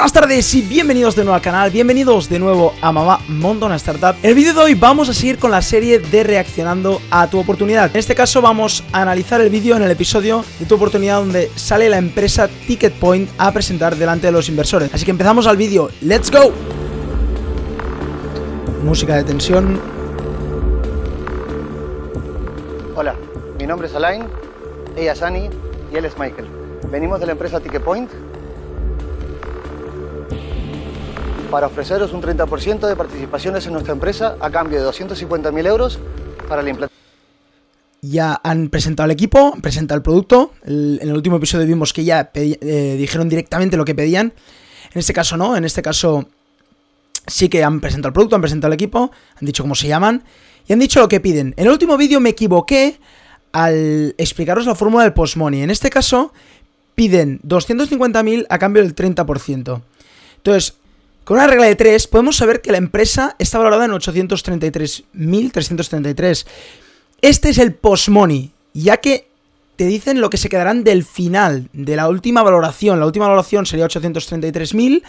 buenas tardes y bienvenidos de nuevo al canal, bienvenidos de nuevo a Mamá Monta una Startup. En el vídeo de hoy vamos a seguir con la serie de reaccionando a tu oportunidad. En este caso vamos a analizar el vídeo en el episodio de tu oportunidad donde sale la empresa Ticket Point a presentar delante de los inversores. Así que empezamos al vídeo, ¡let's go! Música de tensión. Hola, mi nombre es Alain, ella es Annie y él es Michael. Venimos de la empresa Ticket Point para ofreceros un 30% de participaciones en nuestra empresa a cambio de 250.000 euros para la implantación. Ya han presentado el equipo, han presentado el producto. En el último episodio vimos que ya eh, dijeron directamente lo que pedían. En este caso no, en este caso sí que han presentado el producto, han presentado el equipo, han dicho cómo se llaman y han dicho lo que piden. En el último vídeo me equivoqué al explicaros la fórmula del postmoney. En este caso piden 250.000 a cambio del 30%. Entonces, con una regla de 3 podemos saber que la empresa está valorada en 833.333. Este es el postmoney, ya que te dicen lo que se quedarán del final, de la última valoración. La última valoración sería 833.000,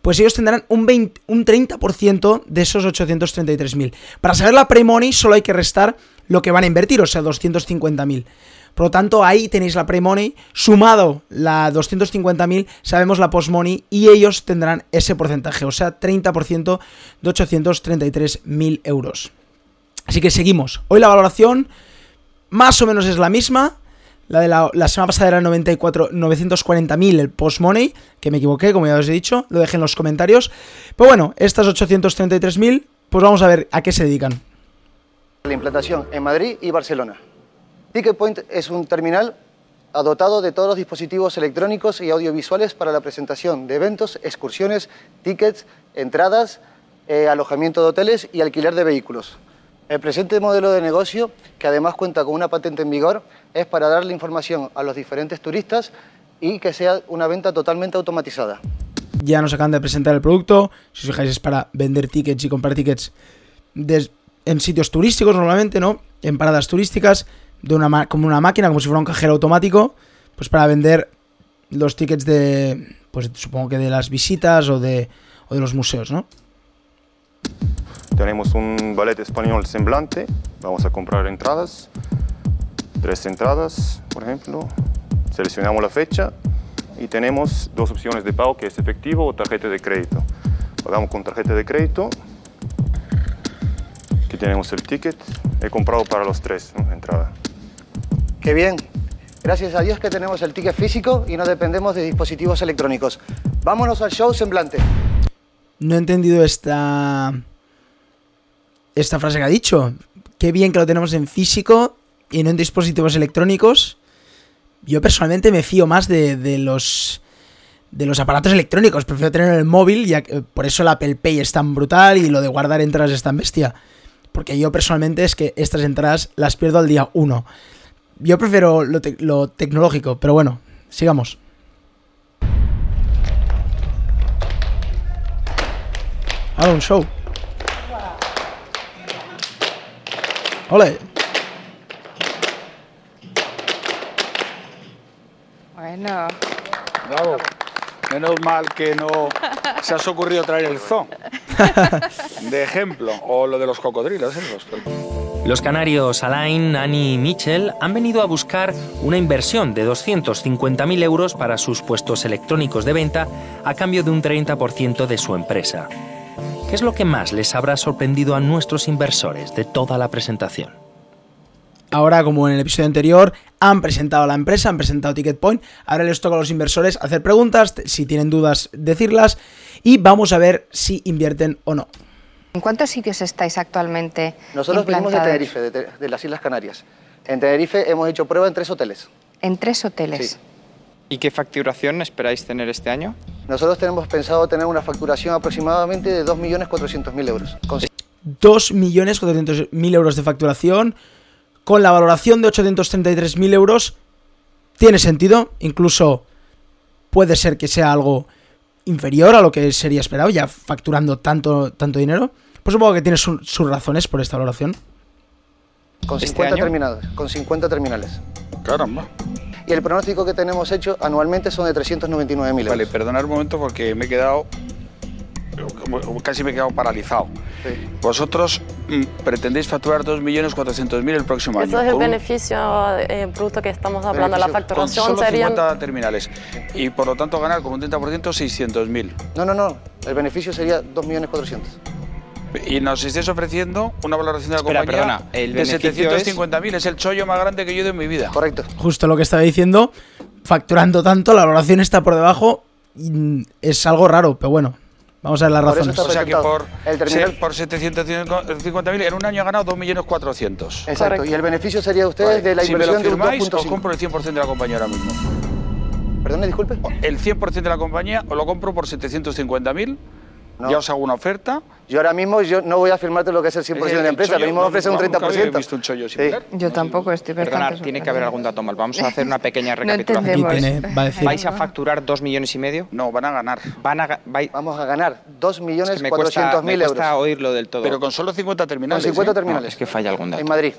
pues ellos tendrán un, 20 un 30% de esos 833.000. Para saber la pre-money solo hay que restar lo que van a invertir, o sea, 250.000. Por lo tanto, ahí tenéis la pre-money, sumado la 250.000, sabemos la post-money y ellos tendrán ese porcentaje, o sea, 30% de 833.000 euros. Así que seguimos. Hoy la valoración más o menos es la misma. La de la, la semana pasada era 94, 940.000 el post-money, que me equivoqué, como ya os he dicho, lo dejé en los comentarios. Pero bueno, estas 833.000, pues vamos a ver a qué se dedican. la implantación en Madrid y Barcelona. Ticket Point es un terminal dotado de todos los dispositivos electrónicos y audiovisuales para la presentación de eventos, excursiones, tickets, entradas, eh, alojamiento de hoteles y alquiler de vehículos. El presente modelo de negocio, que además cuenta con una patente en vigor, es para darle información a los diferentes turistas y que sea una venta totalmente automatizada. Ya nos acaban de presentar el producto. Si os fijáis, es para vender tickets y comprar tickets en sitios turísticos normalmente, ¿no? En paradas turísticas, de una como una máquina, como si fuera un cajero automático, pues para vender los tickets de, pues supongo que de las visitas o de, o de los museos, ¿no? Tenemos un ballet español semblante. Vamos a comprar entradas. Tres entradas, por ejemplo. Seleccionamos la fecha y tenemos dos opciones de pago que es efectivo o tarjeta de crédito. Pagamos con tarjeta de crédito. Aquí tenemos el ticket. He comprado para los tres. Qué bien. Gracias a Dios que tenemos el ticket físico y no dependemos de dispositivos electrónicos. Vámonos al show semblante. No he entendido esta. Esta frase que ha dicho. Qué bien que lo tenemos en físico y no en dispositivos electrónicos. Yo personalmente me fío más de, de los. De los aparatos electrónicos. Prefiero tener el móvil. Ya que- por eso el Apple Pay es tan brutal y lo de guardar entradas es tan bestia. Porque yo personalmente es que estas entradas las pierdo al día 1. Yo prefiero lo, tec- lo tecnológico, pero bueno, sigamos. Ahora un show. Ole. Bueno, Bravo. Menos mal que no se has ocurrido traer el zoo de ejemplo o lo de los cocodrilos esos. Los canarios Alain, Annie y Mitchell han venido a buscar una inversión de 250.000 euros para sus puestos electrónicos de venta a cambio de un 30% de su empresa. ¿Qué es lo que más les habrá sorprendido a nuestros inversores de toda la presentación? Ahora, como en el episodio anterior, han presentado la empresa, han presentado Ticket Point. Ahora les toca a los inversores hacer preguntas, si tienen dudas, decirlas. Y vamos a ver si invierten o no. ¿En cuántos sitios estáis actualmente Nosotros venimos de? Tenerife, de, Te- de las Islas Canarias. En Tenerife hemos hecho prueba en tres hoteles. En tres hoteles. Sí. ¿Y qué facturación esperáis tener este año? Nosotros tenemos pensado tener una facturación aproximadamente de 2.400.000 euros. Con 2.400.000 euros de facturación. Con la valoración de 833.000 euros. Tiene sentido. Incluso puede ser que sea algo inferior a lo que sería esperado, ya facturando tanto, tanto dinero. Pues supongo que tiene su- sus razones por esta valoración. Con ¿Este 50 año? terminales. Con 50 terminales. Caramba. y el pronóstico que tenemos hecho anualmente son de 399.000 euros. Vale, perdonad un momento porque me he quedado. Casi me he quedado paralizado. Sí. Vosotros mm, pretendéis facturar 2.400.000 el próximo año. Eso es el con beneficio eh, bruto que estamos hablando. La con facturación solo serían 50 terminales. Y por lo tanto ganar como un 30% 600.000. No, no, no, el beneficio sería 2.400.000. Y nos estáis ofreciendo una valoración de la Espera, compañía perdona, el de beneficio 750.000. Es... el chollo más grande que yo he ido en mi vida. Correcto. Justo lo que estaba diciendo, facturando tanto, la valoración está por debajo. y, mm, es algo raro, pero bueno, vamos a ver las Por eso razones. está O sea que por, El terminal- se- por 750.000 en un año ha ganado 2.400.000. Exacto. Correcto. Y el beneficio sería de ustedes de la si me lo inversión de un firmáis, os 2.5. compro el 100% de la compañía ahora mismo. Perdón, disculpe. El 100% de la compañía os lo compro por 750.000. No. Ya os hago una oferta. Yo ahora mismo yo no voy a firmarte lo que es el 100% de la empresa, chollo, pero mismo me ofrece un nunca había 30%. visto un chollo Sí. similar. Yo tampoco estoy Perdona, bastante tiene que haber algún dato mal. Vamos a hacer una pequeña No recapitulación. Aquí entendemos. tiene, va a decir. ¿Vais a facturar 2 millones y medio? No, van a ganar. Van a, vai- Vamos a ganar 2.400.000 es que me cuesta, me cuesta euros oírlo del todo. Pero con solo 50 con terminales. 50 ¿eh? No, terminales es que falla algún dato. en Madrid.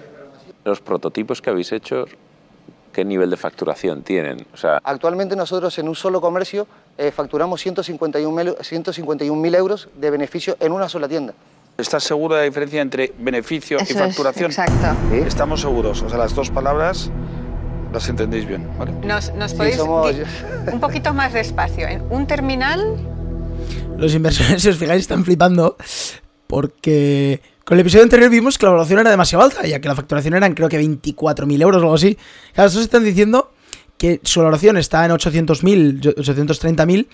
Los prototipos que habéis hecho, ¿qué nivel de facturación tienen? O sea, Actualmente nosotros en un solo comercio eh, facturamos 151.000 151.000 euros de beneficio en una sola tienda. ¿Estás seguro de la diferencia entre beneficio y es, facturación? exacto. Estamos seguros. O sea, las dos palabras las entendéis bien. ¿vale? Nos, nos Sí, podéis somos- un poquito más despacio. En un terminal, Los inversores, si os fijáis, están flipando porque con el episodio anterior vimos que la valoración era demasiado alta, ya que la facturación eran creo que 24.000 euros o algo así. Claro, estos están diciendo que su valoración está en 800.000, 830.000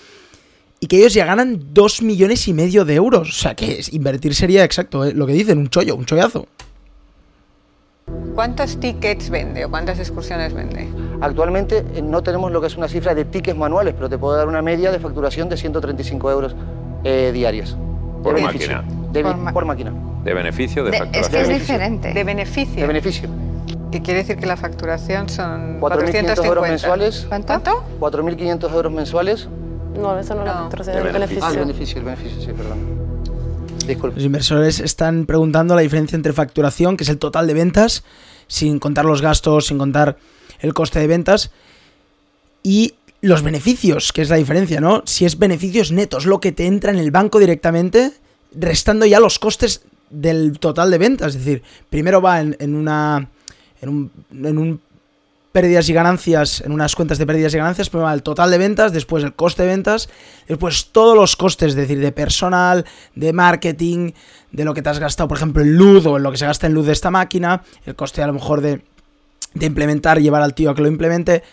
y que ellos ya ganan 2 millones y medio de euros. O sea, que invertir sería exacto eh, lo que dicen, un chollo, un chollazo. ¿cuántos tickets vende o cuántas excursiones vende? Actualmente eh, no tenemos lo que es una cifra de tickets manuales, pero te puedo dar una media de facturación de 135 euros eh, diarios. De Por beneficio. máquina. De Por máquina. de beneficio, de, De- es facturación. que es diferente. De beneficio. De beneficio. Que quiere decir que la facturación son 4.500 450. euros mensuales. ¿Cuánto? 4.500 euros mensuales. No, eso no es la No. facturación, el beneficio. Ah, el beneficio, el beneficio, sí, perdón. Disculpe. Los inversores están preguntando la diferencia entre facturación, que es el total de ventas, sin contar los gastos, sin contar el coste de ventas, y los beneficios, que es la diferencia, ¿no? Si es beneficios netos, lo que te entra en el banco directamente, restando ya los costes del total de ventas. Es decir, primero va en, en una. En un. en un pérdidas y ganancias, en unas cuentas de pérdidas y ganancias, primero el total de ventas, después el coste de ventas, después todos los costes, es decir, de personal, de marketing, de lo que te has gastado, por ejemplo, en luz o en lo que se gasta en luz de esta máquina, el coste a lo mejor de, de implementar, llevar al tío a que lo implemente,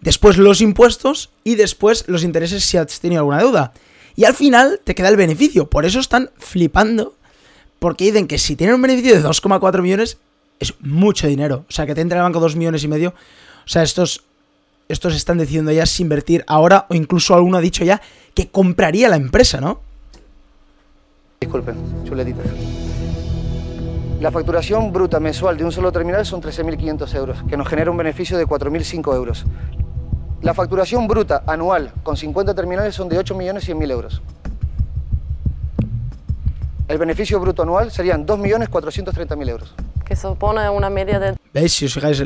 después los impuestos y después los intereses si has tenido alguna deuda. Y al final te queda el beneficio, por eso están flipando, porque dicen que si tienen un beneficio de 2,4 millones es mucho dinero, o sea, que te entra en el banco 2 millones y medio, o sea, estos estos están decidiendo ya si invertir ahora o incluso alguno ha dicho ya que compraría la empresa, ¿no? Disculpen, chuletita. La facturación bruta mensual de un solo terminal son 13.500 euros, que nos genera un beneficio de 4.005 euros. La facturación bruta anual con 50 terminales son de 8.100.000 euros. El beneficio bruto anual serían 2.430.000 euros. Que supone una media de ¿Veis? Si os fijáis,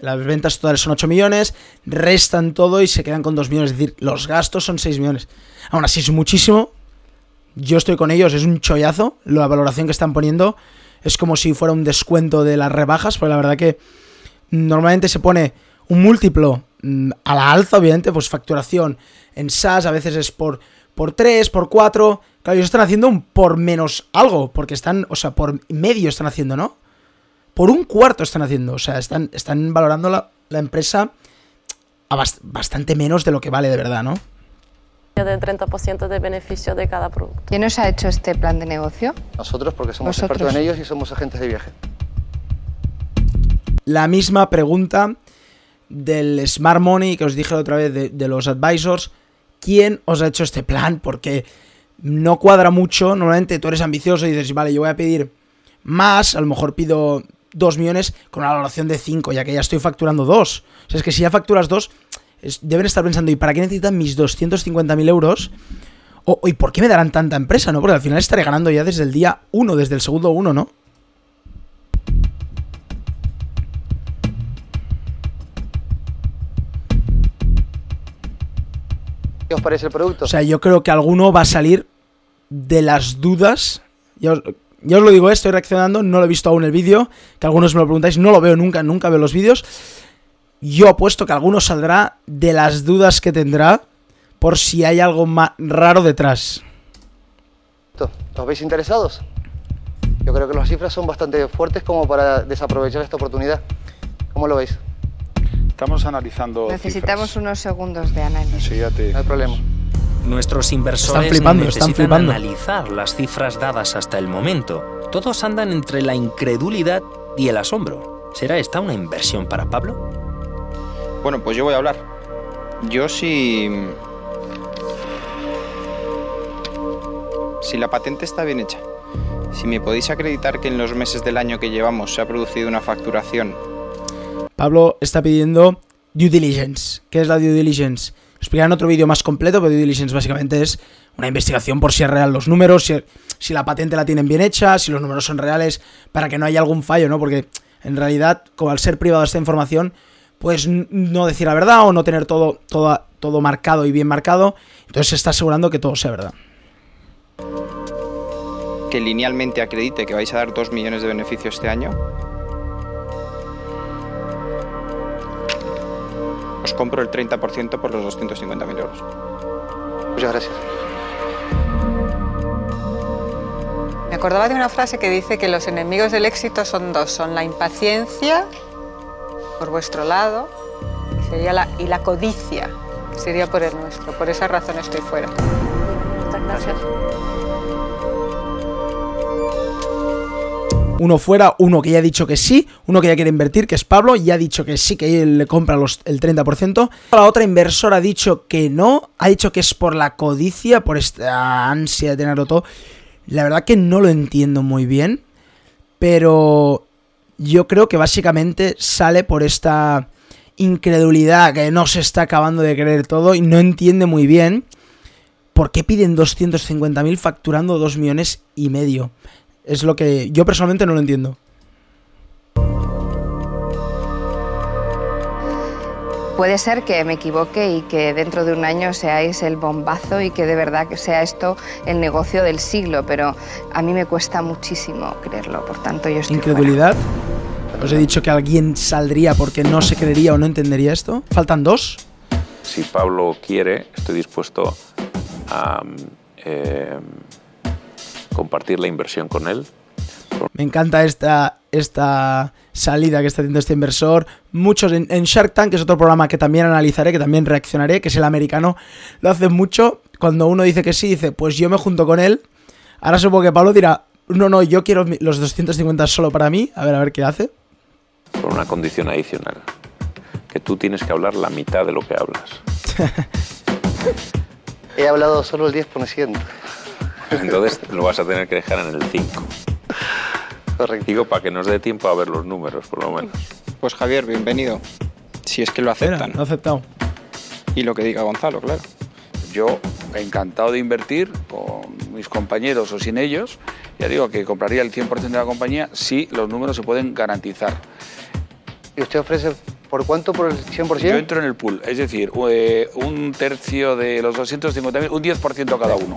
las ventas totales son 8 millones, restan todo y se quedan con 2 millones. Es decir, los gastos son 6 millones. Aún así es muchísimo. Yo estoy con ellos, es un chollazo. La valoración que están poniendo es como si fuera un descuento de las rebajas, porque la verdad que normalmente se pone un múltiplo mm, a la alza, obviamente, pues facturación en SaaS a veces es por, por 3, por 4. Claro, ellos están haciendo un por menos algo, porque están, o sea, por medio están haciendo, ¿no? Por un cuarto están haciendo, o sea, están, están valorando la, la empresa a bast- bastante menos de lo que vale de verdad, ¿no? del 30% de beneficio de cada producto. ¿Quién os ha hecho este plan de negocio? Nosotros, porque somos Vosotros. expertos en ellos y somos agentes de viaje. la misma pregunta del Smart Money que os dije la otra vez de, de los advisors. ¿Quién os ha hecho este plan? Porque no cuadra mucho. Normalmente tú eres ambicioso y dices, vale, yo voy a pedir más, a lo mejor pido 2 millones con una valoración de 5, ya que ya estoy facturando 2. O sea, es que si ya facturas 2, deben estar pensando, ¿y para qué necesitan mis 250.000 euros? O, ¿Y por qué me darán tanta empresa, no? Porque al final estaré ganando ya desde el día 1, desde el segundo 1, ¿no? ¿Qué os parece el producto? O sea, yo creo que alguno va a salir de las dudas yo os lo digo, estoy reaccionando, no lo he visto aún el vídeo, que algunos me lo preguntáis, no lo veo nunca, nunca veo los vídeos. Yo apuesto que alguno saldrá de las dudas que tendrá por si hay algo más raro detrás. ¿Os veis interesados? Yo creo que las cifras son bastante fuertes como para desaprovechar esta oportunidad. ¿Cómo lo veis? Estamos analizando. Necesitamos unos segundos de análisis. Sí, ya te... No hay problema. Nuestros inversores Están flipando, están necesitan flipando. analizar las cifras dadas hasta el momento. Todos andan entre la incredulidad y el asombro. ¿Será esta una inversión para Pablo? Bueno, pues yo voy a hablar. Yo si... Si la patente está bien hecha, si me podéis acreditar que en los meses del año que llevamos se ha producido una facturación Pablo está pidiendo due diligence. ¿Qué es la due diligence? Os explicaré en otro vídeo más completo, pero due diligence básicamente es una investigación por si es real los números, si, la patente la tienen bien hecha, si los números son reales, para que no haya algún fallo, ¿no? Porque en realidad, como al ser privada esta información, pues no decir la verdad o no tener todo, todo, todo marcado y bien marcado, entonces se está asegurando que todo sea verdad. que linealmente acredite que vais a dar 2 millones de beneficio este año, os compro el 30% por los 250.000 euros. Muchas gracias. Me acordaba de una frase que dice que los enemigos del éxito son dos, son la impaciencia por vuestro lado y, sería la, y la codicia, que sería por el nuestro. Por esa razón estoy fuera. Muchas gracias. Uno fuera, uno que ya ha dicho que sí, uno que ya quiere invertir, que es Pablo, ya ha dicho que sí, que él le compra los, el 30%. La otra inversora ha dicho que no, ha dicho que es por la codicia, por esta ansia de tenerlo todo. La verdad que no lo entiendo muy bien, pero yo creo que básicamente sale por esta incredulidad que no se está acabando de creer todo y no entiende muy bien por qué piden 250.000 facturando 2 millones y medio. Es lo que yo personalmente no lo entiendo. Puede ser que me equivoque y que dentro de un año seáis el bombazo y que de verdad que sea esto el negocio del siglo, pero a mí me cuesta muchísimo creerlo, por tanto yo estoy Incredulidad. Os he dicho que alguien saldría porque no se creería o no entendería esto. Faltan dos. Si Pablo quiere, estoy dispuesto a eh, compartir la inversión con él. Me encanta esta, esta salida que está haciendo este inversor. Muchos en, en Shark Tank, que es otro programa que también analizaré, que también reaccionaré, que es el americano, lo hacen mucho. Cuando uno dice que sí, dice, pues yo me junto con él. Ahora supongo que Pablo dirá, no, no, yo quiero los 250 solo para mí. A ver, a ver qué hace. Con una condición adicional. Que tú tienes que hablar la mitad de lo que hablas. He hablado solo el 10%. Entonces lo vas a tener que dejar en el 5. Correcto. Digo, para que nos dé tiempo a ver los números, por lo menos. Pues Javier, bienvenido. Si es que lo aceptan. lo aceptado. Y lo que diga Gonzalo, claro. Yo, encantado de invertir con mis compañeros o sin ellos, ya digo que compraría el 100% de la compañía si los números se pueden garantizar. ¿Y usted ofrece por cuánto? ¿Por el 100%? Yo entro en el pool, es decir, eh, un tercio de los 250.000, un 10% cada uno.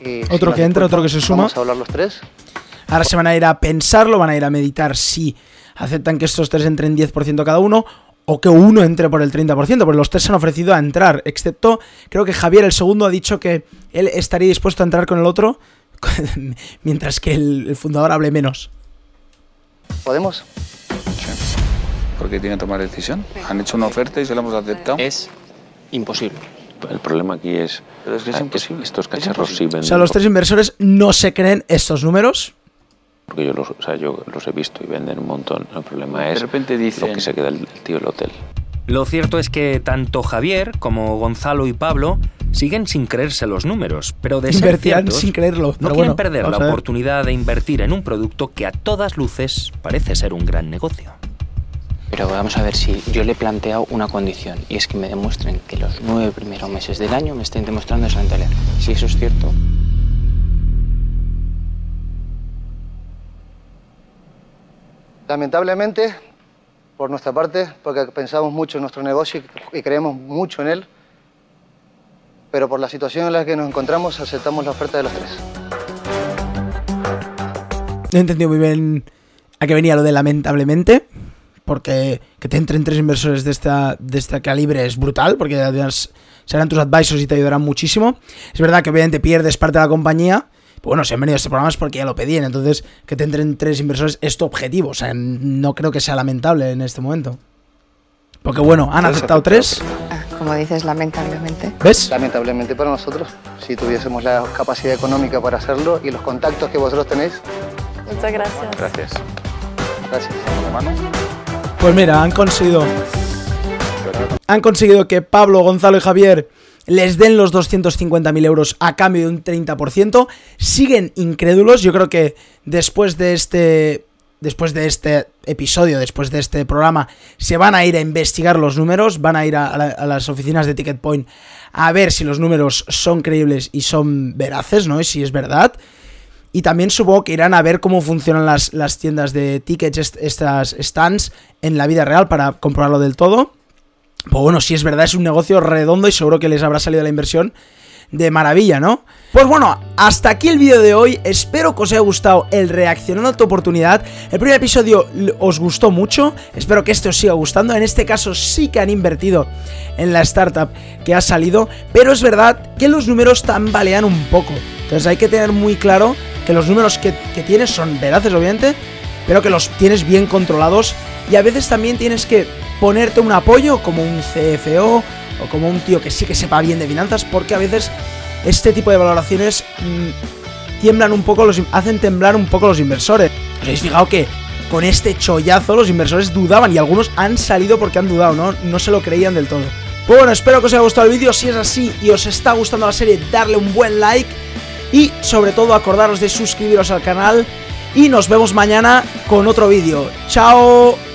Y Otro que entra, otro que se suma. Vamos a hablar los tres. Ahora se van a ir a pensarlo, van a ir a meditar si aceptan que estos tres entren 10% cada uno o que uno entre por el 30%, porque los tres se han ofrecido a entrar, excepto creo que Javier, el segundo, ha dicho que él estaría dispuesto a entrar con el otro, mientras que el, el fundador hable menos. ¿Podemos? Porque tienen que tomar decisión. Han hecho una oferta y se la hemos aceptado. Es imposible. El problema aquí es, Pero es que es ah, imposible. estos Es cacharros sí imposible. venden. O sea, los tres inversores no se creen estos números. Porque yo los, o sea, yo los he visto y venden un montón. El problema De es repente dicen- lo que se queda el, el tío del hotel. Lo cierto es que tanto Javier como Gonzalo y Pablo siguen sin creerse los números, pero de ser ciertos, sin creerlo. no quieren bueno, perder la oportunidad de invertir en un producto que a todas luces parece ser un gran negocio. Pero vamos a ver si yo le he planteado una condición y es que me demuestren que los nueve primeros meses del año me estén demostrando esa rentabilidad. Si eso es cierto, Lamentablemente, por nuestra parte, porque pensamos mucho en nuestro negocio y y creemos mucho en él, pero por la situación en la que nos encontramos aceptamos la oferta de los tres. No he entendido muy bien a qué venía lo de lamentablemente, porque que te entren tres inversores de esta, de este calibre es brutal, porque además serán tus advisors y te ayudarán muchísimo. Es verdad que obviamente pierdes parte de la compañía, pero bueno, si han venido a este programa es porque ya lo pedían, entonces que te entren tres inversores es tu objetivo, o sea, no creo que sea lamentable en este momento. Porque bueno, han aceptado tres. Ah, como dices, lamentablemente. ¿Ves? Lamentablemente para nosotros, si tuviésemos la capacidad económica para hacerlo y los contactos que vosotros tenéis. Muchas gracias. Gracias. Gracias. Pues mira, han conseguido. Han conseguido que Pablo, Gonzalo y Javier les den los 250.000 euros a cambio de un 30%. Siguen incrédulos. Yo creo que después de este. Después de este episodio, después de este programa, se van a ir a investigar los números, van a ir a, a las oficinas de Ticket Point a ver si los números son creíbles y son veraces, ¿no? Y si es verdad. Y también supongo que irán a ver cómo funcionan las, las tiendas de tickets, est- estas stands, en la vida real para comprobarlo del todo. Pues bueno, si es verdad, es un negocio redondo y seguro que les habrá salido la inversión de maravilla, ¿no? Pues bueno, hasta aquí el vídeo de hoy. Espero que os haya gustado el reaccionando a tu oportunidad. El primer episodio os gustó mucho. Espero que este os siga gustando. En este caso sí que han invertido en la startup que ha salido. Pero es verdad que los números tambalean un poco. Entonces hay que tener muy claro que los números que, que tienes son veraces, obviamente. Pero que los tienes bien controlados. Y a veces también tienes que ponerte un apoyo como un CFO o como un tío que sí que sepa bien de finanzas, porque a veces este tipo de valoraciones mm, tiemblan un poco, los, hacen temblar un poco los inversores. ¿Os habéis fijado que con este chollazo los inversores dudaban y algunos han salido porque han dudado, ¿no? No se lo creían del todo. Pues bueno, espero que os haya gustado el vídeo. Si es así y os está gustando la serie, darle un buen like. Y sobre todo acordaros de suscribiros al canal. Y nos vemos mañana con otro vídeo. ¡Chao!